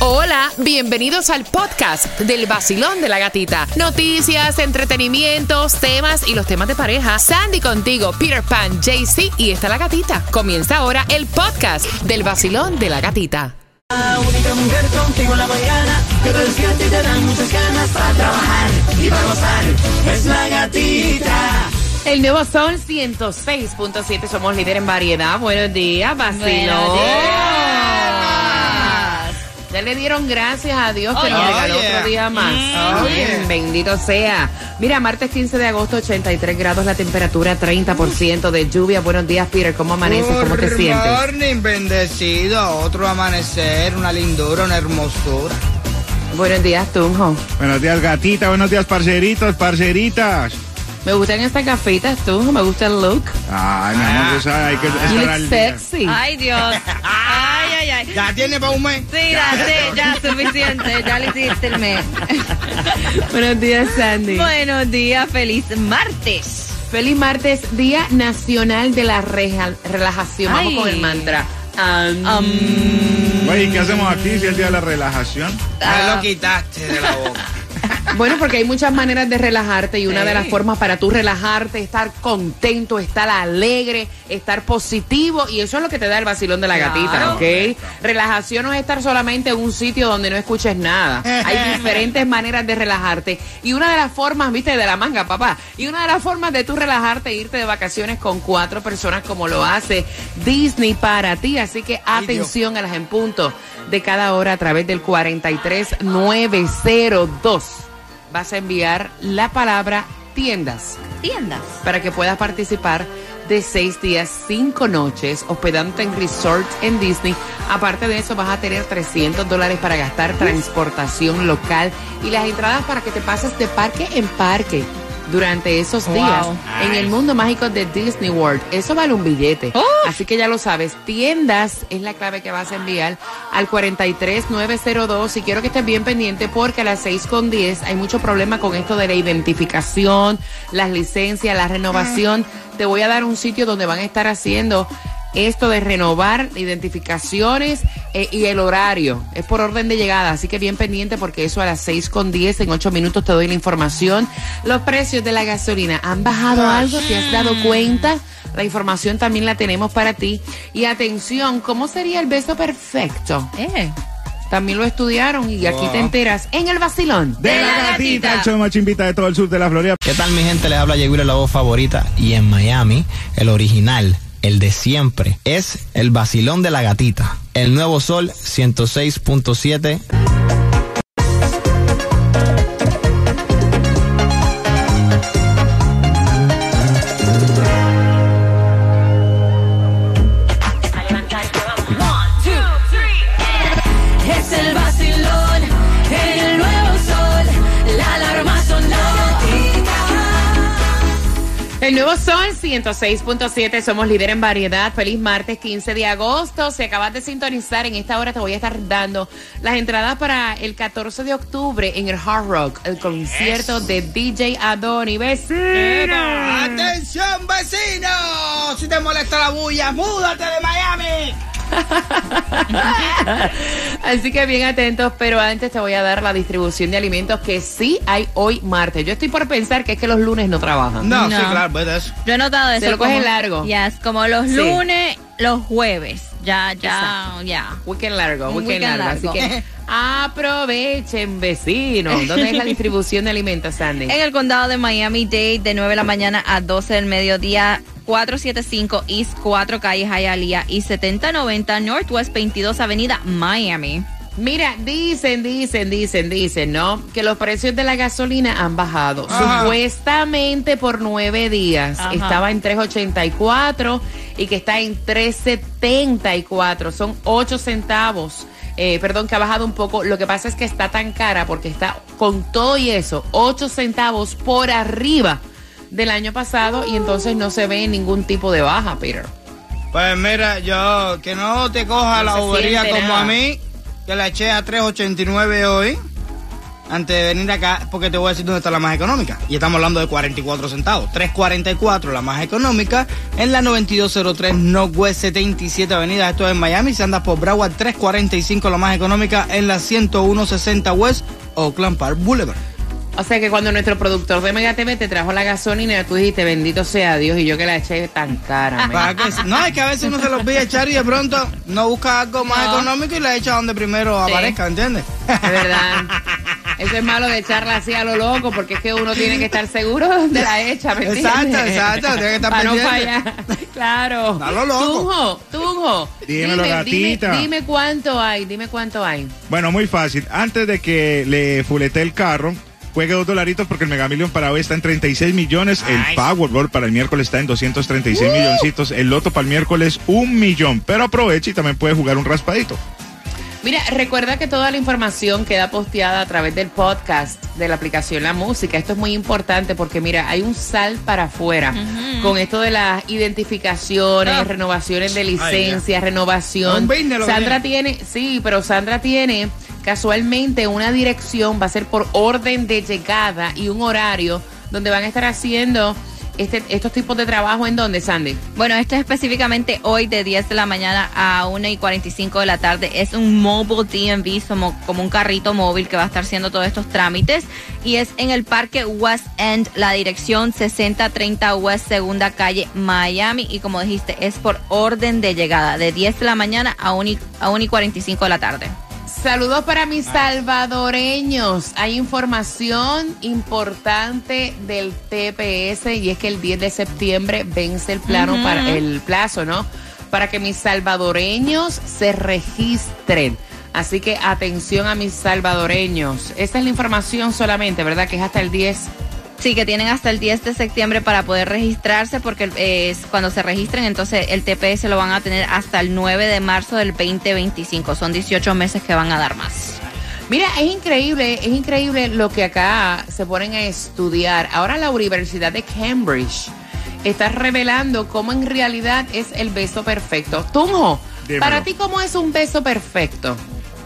Hola, bienvenidos al podcast del vacilón de la gatita. Noticias, entretenimientos, temas y los temas de pareja. Sandy contigo, Peter Pan, JC y está la gatita. Comienza ahora el podcast del vacilón de la gatita. La única mujer contigo en la mañana que te despierta y te dan muchas ganas para trabajar y para gozar. Es la gatita. El nuevo Sol 106.7, somos líder en variedad. Buenos días, vacilón. Buenos días. Ya le dieron gracias a Dios que Oh, nos regaló yeah. otro día más. Oh, Bien, yeah. Bendito sea. Mira, martes 15 de agosto, 83 grados la temperatura, 30% de lluvia. Buenos días, Peter. ¿Cómo amaneces? ¿Cómo te Good sientes? morning, bendecido. Otro amanecer, una lindura, una hermosura. Buenos días, Tunjo. Buenos días, gatita. Buenos días, parceritos, parceritas. Me gustan estas gafitas, Tunjo. Me gusta el look. Ay, mi amor, tú sabes, hay que You estar al día. sexy. Ay, Dios. Ay, ay, ay. ¿Ya tiene para un mes? Sí, ya, sí, ya, suficiente. Ya le hiciste el mes. Buenos días, Sandy. Buenos días, feliz martes. Feliz martes, Día Nacional de la Reja- Relajación. Vamos con el mantra. Um, Oye, ¿y qué hacemos aquí si es el día de la relajación? Me lo quitaste de la boca. Bueno, porque hay muchas maneras de relajarte y una de las formas para tú relajarte, estar contento, estar alegre, estar positivo y eso es lo que te da el vacilón de la Claro. gatita, ¿ok? Relajación no es estar solamente en un sitio donde no escuches nada. Hay diferentes maneras de relajarte. Y una de las formas, viste, de la manga, papá, y una de las formas de tú relajarte e irte de vacaciones con cuatro personas como lo hace Disney para ti, así que atención a las en punto de cada hora a través del 43902 vas a enviar la palabra tiendas Tiendas. para que puedas participar de seis días, cinco noches, hospedándote en resort en Disney. Aparte de eso, vas a tener 300 dólares para gastar transportación local y las entradas para que te pases de parque en parque durante esos Wow. días en el mundo mágico de Disney World. Eso vale un billete. Así que ya lo sabes. Tiendas es la clave que vas a enviar al 43902 y quiero que estés bien pendiente porque a las 6 con 10 hay mucho problema con esto de la identificación, las licencias, la renovación. Te voy a dar un sitio donde van a estar haciendo esto de renovar identificaciones eh, y el horario. Es por orden de llegada, así que bien pendiente porque eso a las 6 con 10, en 8 minutos te doy la información. Los precios de la gasolina han bajado algo, ¿te has dado cuenta? La información también la tenemos para ti. Y atención, ¿cómo sería el beso perfecto? Eh. También lo estudiaron y aquí te enteras en el vacilón. De la gatita, el show más chimbita de todo el sur de la Florida. ¿Qué tal mi gente? Les habla Yeguira, la voz favorita. Y en Miami, el original, el de siempre, es el vacilón de la gatita. El nuevo sol 106.7. 106.7, somos líder en variedad. Feliz martes 15 de agosto. Si acabas de sintonizar, en esta hora te voy a estar dando las entradas para el 14 de octubre en el Hard Rock, el concierto de DJ Adoni. ¡Vecino! ¡Atención, vecino! Si te molesta la bulla, múdate de Miami. Así que bien atentos, pero antes te voy a dar la distribución de alimentos que sí hay hoy martes. Yo estoy por pensar que es que los lunes no trabajan. No, No. sí, claro, pues eso. Yo he notado eso. Se lo cogen como- largo. Ya, es como los Sí. lunes, los jueves. Ya, ya, ya. Weekend largo, Un weekend, weekend largo. Así largo. que aprovechen, vecinos. ¿Dónde es la distribución de alimentos, Sandy? En el condado de Miami-Dade, de 9 de la mañana a 12 del mediodía, 475 East 4 Calles Hialeah y 7090 Northwest 22 Avenida Miami. Mira, dicen, dicen, dicen, dicen, ¿no? Que los precios de la gasolina han bajado. Ajá. Supuestamente por nueve días Ajá. estaba en 3.84 y que está en 3.74. Son 8 centavos. Eh, perdón, que ha bajado un poco. Lo que pasa es que está tan cara porque está con todo y eso, 8 centavos por arriba del año pasado y entonces no se ve ningún tipo de baja, Peter. Pues mira, yo, que no te coja No la bobería como nada. a mí, que la eché a 3.89 hoy. antes de venir acá porque te voy a decir dónde está la más económica. Y estamos hablando de 44 centavos. 3.44 la más económica en la 9203 Northwest 77 Avenida. Esto es en Miami. Si andas por Broward, 3.45 la más económica en la 10160 West Oakland Park Boulevard. O sea que cuando nuestro productor de Mega TV te trajo la gasolina, tú dijiste, bendito sea Dios, y yo que la eché tan cara. men. ¿Para qué? No, es que a veces uno se los pide echar y de pronto no busca algo más No. económico y la echa donde primero Sí. aparezca, ¿entiendes? Es verdad. Eso es malo de echarla así a lo loco, porque es que uno tiene que estar seguro de la hecha, ¿me entiendes? Exacto, exacto, tiene que estar Para no pendiente. fallar. Claro. A lo loco. Tunjo, Tunjo. Dímelo, dime, gatita. Dime, dime cuánto hay, dime cuánto hay. Bueno, muy fácil. Antes de que le fulete el carro, juegue dos dolaritos porque el Mega Million para hoy está en 36 millones. El. Powerball para el miércoles está en 236 milloncitos. El Loto para el miércoles un millón. Pero aproveche y también puede jugar un raspadito. Mira, recuerda que toda la información queda posteada a través del podcast de la aplicación La Música. Esto es muy importante porque, mira, hay un sal para afuera con esto de las identificaciones, Ah. renovaciones de Ay, licencias, renovación. Sandra tiene, sí, pero Sandra tiene casualmente una dirección, va a ser por orden de llegada y un horario donde van a estar haciendo este, estos tipos de trabajo. ¿En dónde, Sandy? Bueno, esto es específicamente hoy de 10 de la mañana a 1 y 45 de la tarde. Es un mobile DMV, como, como un carrito móvil que va a estar haciendo todos estos trámites. Y es en el Parque West End, la dirección 6030 West Segunda Calle, Miami. Y como dijiste, es por orden de llegada, de 10 de la mañana a 1 y, a 1 y 45 de la tarde. Saludos para mis salvadoreños. Hay información importante del TPS y es que el 10 de septiembre vence el plano para el plazo, ¿no? Para que mis salvadoreños se registren. Así que atención a mis salvadoreños. Esta es la información solamente, ¿verdad? Que es hasta el 10. Sí, que tienen hasta el 10 de septiembre para poder registrarse, porque eh, es cuando se registren, entonces el TPS lo van a tener hasta el 9 de marzo del 2025. Son 18 meses que van a dar más. Mira, es increíble, es increíble lo que acá se ponen a estudiar. Ahora la Universidad de Cambridge está revelando cómo en realidad es el beso perfecto. Tunjo, Dímelo. para ti, ¿cómo es un beso perfecto?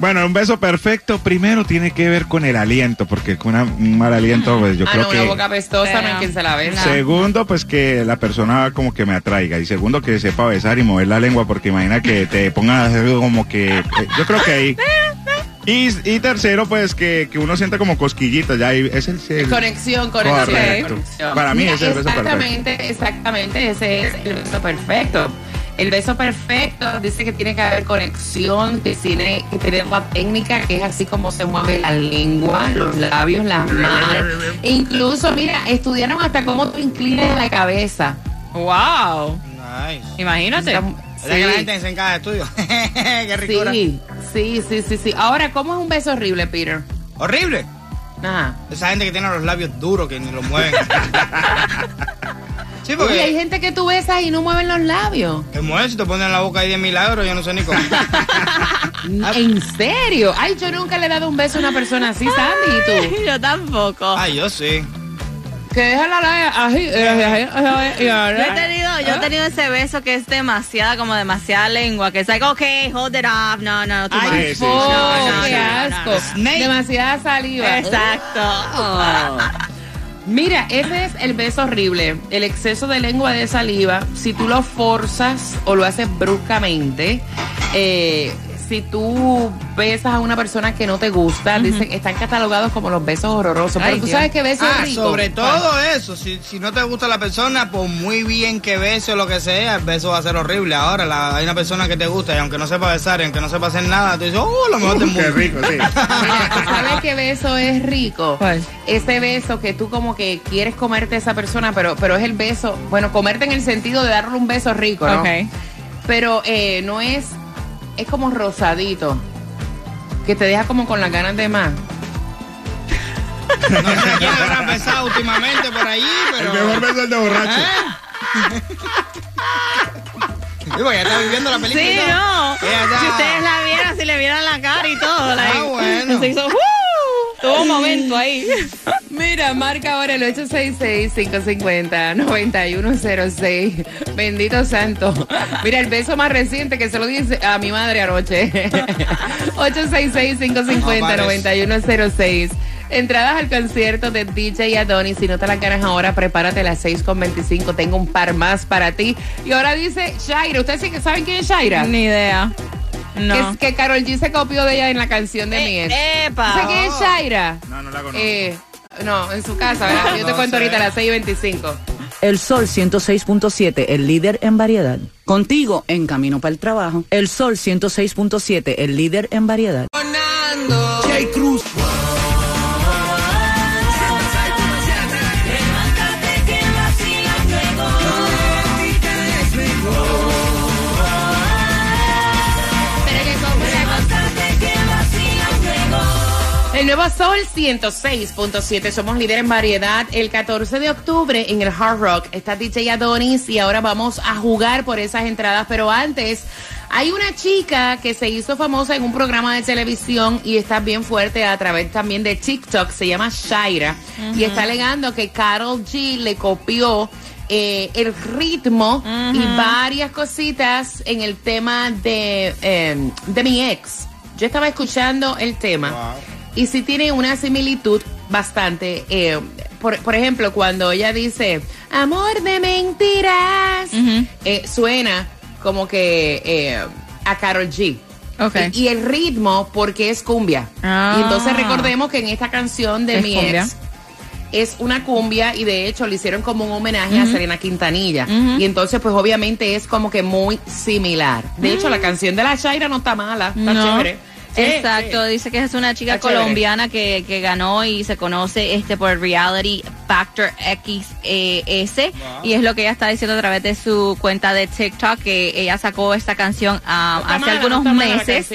Bueno, un beso perfecto primero tiene que ver con el aliento, porque con una- un mal aliento, pues yo ah, creo no, que... una boca pestosa, no hay quien se la besa. Segundo, pues que la persona como que me atraiga. Y segundo, que sepa besar y mover la lengua, porque imagina que te pongan a hacer como que... eh, yo creo que ahí... Y, y tercero, pues que, que uno sienta como cosquillitas, ya es el... el- Conexión, conexión. Correcto. Para mí Mira, ese es el beso Exactamente, exactamente, ese es el beso perfecto. El beso perfecto dice que tiene que haber conexión, que tiene que tener una técnica que es así como se mueve la lengua, los labios, las manos. E incluso, mira, estudiaron hasta cómo tú inclinas la cabeza. ¡Wow! Nice. Imagínate. Es que la sí. gente se en cada estudio. Qué ricura. Sí, sí, sí, sí, sí. Ahora, ¿cómo es un beso horrible, Peter? Horrible. Ajá. Esa gente que tiene los labios duros que ni los mueven. sí, Oye, hay porque gente que tú besas y no mueven los labios. te mueven si te ponen en la boca ahí de milagro, yo no sé ni cómo. ¿En serio? Ay, yo nunca le he dado un beso a una persona así, Sandy, ¿y tú? Yo tampoco. Ay, yo sí. Que déjala la así. Yo he tenido, yo he tenido ese beso que es demasiada, como demasiada lengua, que es like, okay, hold it off, no, no, too Ay, much. sí, sí, po, sí, no, qué no, no, asco. no. Demasiada saliva. Exacto. Mira, ese es el beso horrible. El exceso de lengua de saliva. Si tú lo forzas o lo haces bruscamente, eh, si tú besas a una persona que no te gusta, dicen, están catalogados como los besos horrorosos. Ay, Pero tú Dios. sabes que beso Ah, es rico. sobre todo eso. Si, si no te gusta la persona, por muy bien que bese o lo que sea, el beso va a ser horrible. Ahora, la- hay una persona que te gusta y aunque no sepa besar y aunque no sepa hacer nada, tú dices, oh, lo mejor del Qué mundo. rico, sí. Mira, ¿tú ¿sabes qué beso es rico? ¿Cuál? Ese beso que tú como que quieres comerte a esa persona, pero, pero es el beso, bueno, comerte en el sentido de darle un beso rico, ¿no? Ok. Pero eh, no es, es como rosadito, que te deja como con las ganas de más. No sé quién habrá besado últimamente por allí, El pero. mejor beso es el de borracho. Digo, ya está viviendo la película. Sí, no. Está- Si ustedes la vieran, si le vieran la cara y todo. like, Ah, bueno. Se hizo, ¡uh! Tuvo un momento ahí. Mira, marca ahora el 866-550-9106. Bendito santo. Mira, el beso más reciente que se lo dice a mi madre anoche. 866-550-9106. Entradas al concierto de DJ Adonis. Si no te las ganas ahora, prepárate a las 6 con 25. Tengo un par más para ti. Y ahora dice Shaira. ¿Ustedes sí que saben quién es Shaira? Ni idea. No. Que, es que Carol G se copió de ella en la canción de mi ex. ¡Epa! ¿Sabes quién es Shaira? No, no la conozco. Eh, no, en su casa, ¿verdad? Yo te No cuento sé. ahorita a las 6 y 25. El Sol 106.7, el líder en variedad. Contigo en camino para el trabajo. El Sol 106.7, el líder en variedad. Jay Cruz. El nuevo Sol 106.7, somos líder en variedad. El 14 de octubre en el Hard Rock está DJ Adonis y ahora vamos a jugar por esas entradas. Pero antes, hay una chica que se hizo famosa en un programa de televisión y está bien fuerte a través también de TikTok. Se llama Shaira y está alegando que Carol G le copió eh, el ritmo y varias cositas en el tema de, eh, de mi ex. Yo estaba escuchando el tema y sí tiene una similitud bastante. eh, por, por ejemplo, cuando ella dice, amor de mentiras, eh, suena como que eh, a Carol G. Y, y el ritmo, porque es cumbia. Ah. Y entonces recordemos que en esta canción de Es mi cumbia. ex es una cumbia y de hecho le hicieron como un homenaje a Serena Quintanilla. Y entonces pues obviamente es como que muy similar. De hecho la canción de la Shaira no está mala, está No. chévere. Exacto, dice que es una chica colombiana que, que ganó y se conoce este por Reality Factor XS y es lo que ella está diciendo a través de su cuenta de TikTok que ella sacó esta canción ah, hace mala, algunos meses.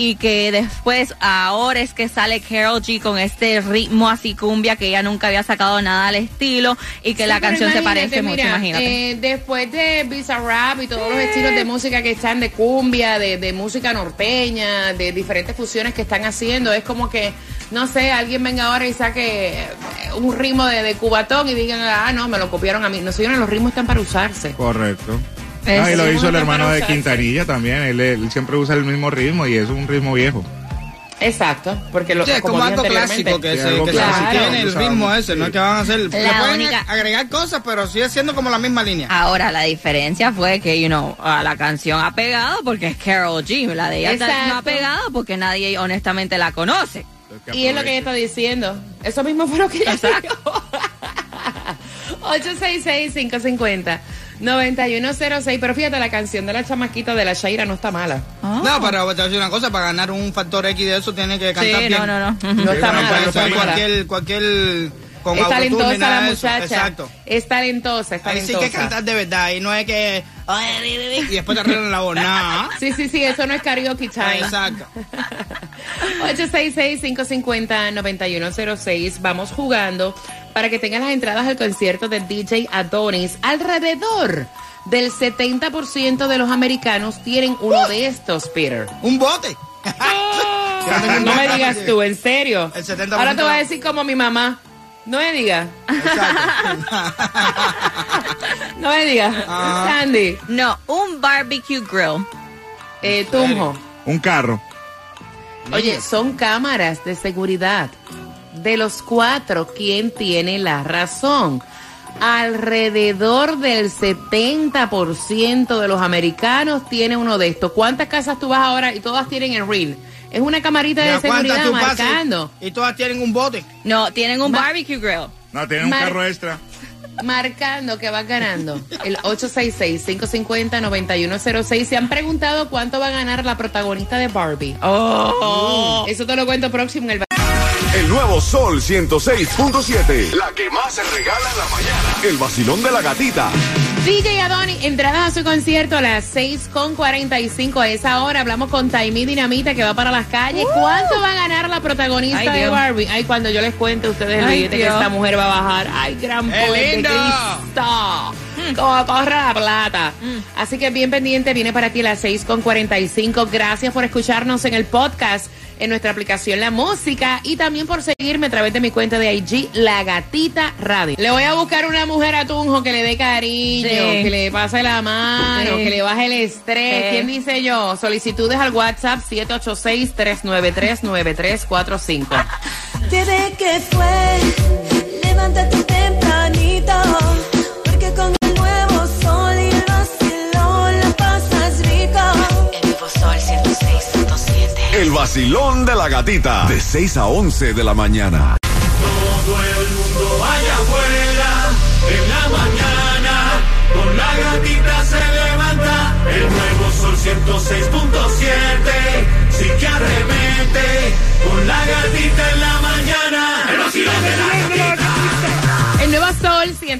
Y que después ahora es que sale Carol G con este ritmo así cumbia que ella nunca había sacado nada al estilo y que Sí, la canción se parece mucho, imagínate. eh, después de Bizarrap y todos los estilos de música que están de cumbia, de, de música norteña, de diferentes fusiones que están haciendo, es como que, no sé, alguien venga ahora y saque eh, un ritmo de, de cubatón y digan, ah, no, me lo copiaron a mí. No, señores, los ritmos están para usarse. Correcto. Ah, y lo hizo el hermano de Quintanilla también. Él, siempre usa el mismo ritmo y es un ritmo viejo. Exacto, porque lo sí, es como, algo clásico que, sí, se, que tiene el ritmo ese, no es que van a hacer. La única... agregar cosas, pero sigue siendo como la misma línea. Ahora, la diferencia fue que, you know, a la canción ha pegado porque es Carol G. La de ella Exacto. no ha pegado porque nadie honestamente la conoce. Y es lo que ella está diciendo. Eso mismo fue lo que ella dijo. 866 550 9106, pero fíjate, la canción de la chamaquita de la Shaira no está mala. Ah. No, pero te voy a decir una cosa, para ganar un factor X de eso tiene que cantar sí, bien. No, no, no. No, está, no mala. Puede ser cualquier, cualquier con Es talentosa nada la muchacha. Exacto. Es talentosa, es Ahí sí talentosa. que cantar de verdad y no es que y después te arreglan la voz. Sí, sí, sí, eso no es karaoke time. Exacto. 866-550-9106. Vamos jugando para que tengas las entradas al concierto de DJ Adonis. Alrededor del 70% de los americanos tienen uno de estos, Peter. Un bote. No me digas tú, en serio. El 70% Ahora te voy a decir como mi mamá. No me digas. No me digas. Ah. Sandy, No, un barbecue grill. eh, Tunjo. Un carro. Oye, son cámaras de seguridad. De los cuatro, ¿quién tiene la razón? Alrededor del 70% de los americanos tiene uno de estos. ¿Cuántas casas tú vas ahora y todas tienen el ring? Es una camarita de seguridad tú pases marcando. Y todas tienen un bote. No, tienen un Ma- barbecue grill. No, tiene un Mar- carro extra. Marcando que vas ganando. El 866-550-9106. Se han preguntado cuánto va a ganar la protagonista de Barbie. Oh. Eso te lo cuento próximo en el El nuevo Sol 106.7. La que más se regala en la mañana. El vacilón de la gatita. DJ Adoni, entradas a su concierto a las 6.45 a esa hora. Hablamos con Taimi Dinamita que va para las calles. ¿Cuánto va a ganar la protagonista Ay, de Dios. Barbie? Ay, cuando yo les cuente a ustedes el Ay, billete que esta mujer va a bajar. Ay, gran ¡Qué poder de lindo! Cristo. Como corre la plata. Así que bien pendiente, viene para ti a las 6.45. Gracias por escucharnos en el podcast, en nuestra aplicación La Música y también por seguirme a través de mi cuenta de IG, La Gatita Radio. Le voy a buscar una mujer a Tunjo que le dé cariño, Sí. que le pase la mano, Sí. que le baje el estrés. Sí. ¿Quién dice yo? Solicitudes al WhatsApp 786-393-9345. Bebé, ¿qué fue? El vacilón de la gatita. De 6 a 11 de la mañana. Todo el mundo vaya afuera en la mañana. Con la gatita se levanta el nuevo sol 106.7.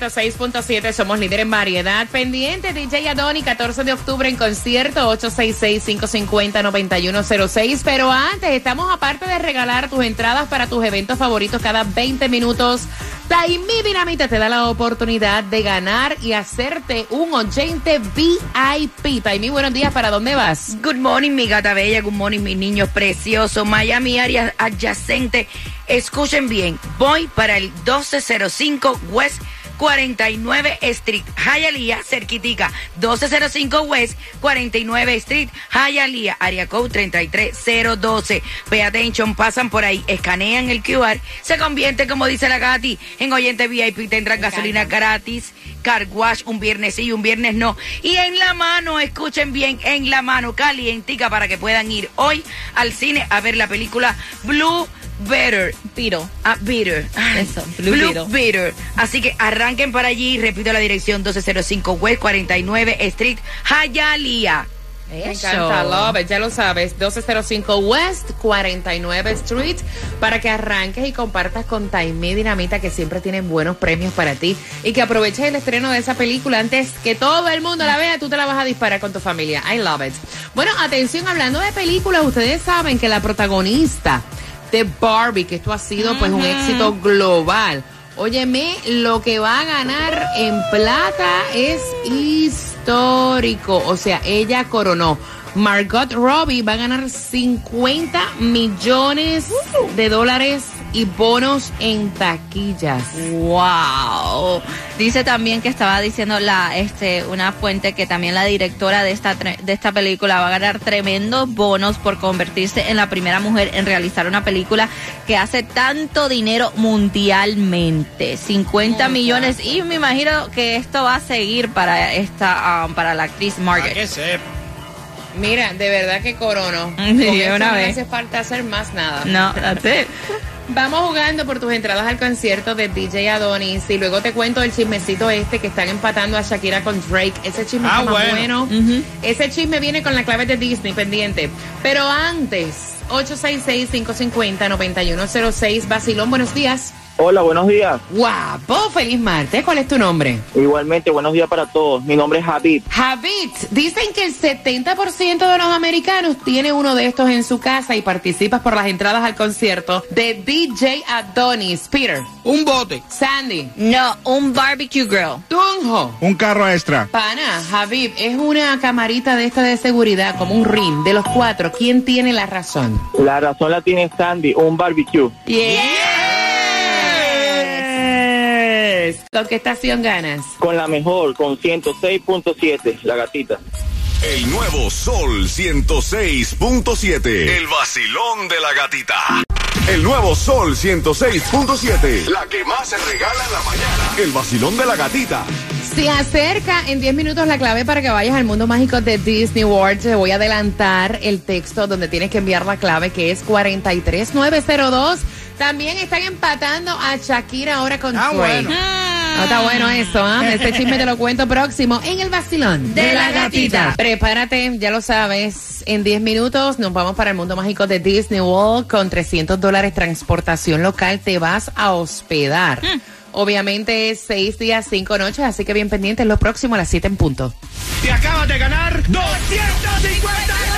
106.7, somos líder en variedad. Pendiente, DJ Adoni, 14 de octubre en concierto, 866-550-9106. Pero antes, estamos aparte de regalar tus entradas para tus eventos favoritos cada 20 minutos. Taimi Dinamita te da la oportunidad de ganar y hacerte un oyente VIP. Taimi, buenos días, ¿para dónde vas? Good morning, mi gata bella. Good morning, mis niños preciosos. Miami, área adyacente. Escuchen bien. Voy para el 1205 West 49 Street, Hialeah, cerquitica. 1205 West 49 Street, Hialeah, área code 33012. Pay attention, pasan por ahí, escanean el QR, se convierte, como dice la Gati, en oyente VIP. Tendrán gasolina gratis, car wash un viernes sí y un viernes no. Y en la mano, escuchen bien, en la mano, calientica para que puedan ir hoy al cine a ver la película Blue Better. Beetle. Ah, Bitter. Ay, Eso, Blue Beetle. Bitter. Así que arranquen para allí. Repito la dirección 1205 West 49 Street, Hialeah. Me encanta, love it, ya lo sabes, 1205 West 49 Street, para que arranques y compartas con Taimé Dinamita, que siempre tienen buenos premios para ti, y que aproveches el estreno de esa película antes que todo el mundo la vea, tú te la vas a disparar con tu familia. I love it. Bueno, atención, hablando de películas, ustedes saben que la protagonista de Barbie, que esto ha sido pues un éxito global. Óyeme, lo que va a ganar en plata es histórico. O sea, ella coronó. Margot Robbie va a ganar 50 millones de dólares y bonos en taquillas. Wow. Dice también que estaba diciendo la este una fuente que también la directora de esta tre- de esta película va a ganar tremendos bonos por convertirse en la primera mujer en realizar una película que hace tanto dinero mundialmente, 50 millones y me imagino que esto va a seguir para esta um, para la actriz Margaret. que sepa. Mira, de verdad que corono. Sí, Con eso una no vez. hace falta hacer más nada. No, that's it. Vamos jugando por tus entradas al concierto de DJ Adonis y luego te cuento el chismecito este que están empatando a Shakira con Drake. Ese chisme Ah, está más bueno. bueno. Ese chisme viene con la clave de Disney pendiente. Pero antes, 866-550-9106. Basilón, buenos días. Hola, buenos días. Guapo, feliz martes. ¿Cuál es tu nombre? Igualmente, buenos días para todos. Mi nombre es Habib. Habit, dicen que el 70% de los americanos tiene uno de estos en su casa y participas por las entradas al concierto de DJ Adonis. Peter. Un bote. Sandy. No, un barbecue grill. Tunjo. Un carro extra. Pana, Habib, es una camarita de esta de seguridad, como un ring. De los cuatro, ¿quién tiene la razón? La razón la tiene Sandy, un barbecue. Yes. ¿Con qué estación ganas? Con la mejor, con 106.7, la gatita. El nuevo Sol 106.7. El vacilón de la gatita. El nuevo Sol 106.7. La que más se regala en la mañana. El vacilón de la gatita. Se acerca en 10 minutos la clave para que vayas al mundo mágico de Disney World. Te voy a adelantar el texto donde tienes que enviar la clave que es 43902. También están empatando a Shakira ahora con Ah, Drake. bueno. No está bueno eso, ¿ah? Este chisme te lo cuento próximo en el vacilón De la gatita. Prepárate, ya lo sabes. En 10 minutos nos vamos para el mundo mágico de Disney World con 300 dólares transportación local. Te vas a hospedar. Obviamente es 6 días, 5 noches, así que bien pendientes. Lo próximo a las 7 en punto. Te acabas de ganar 250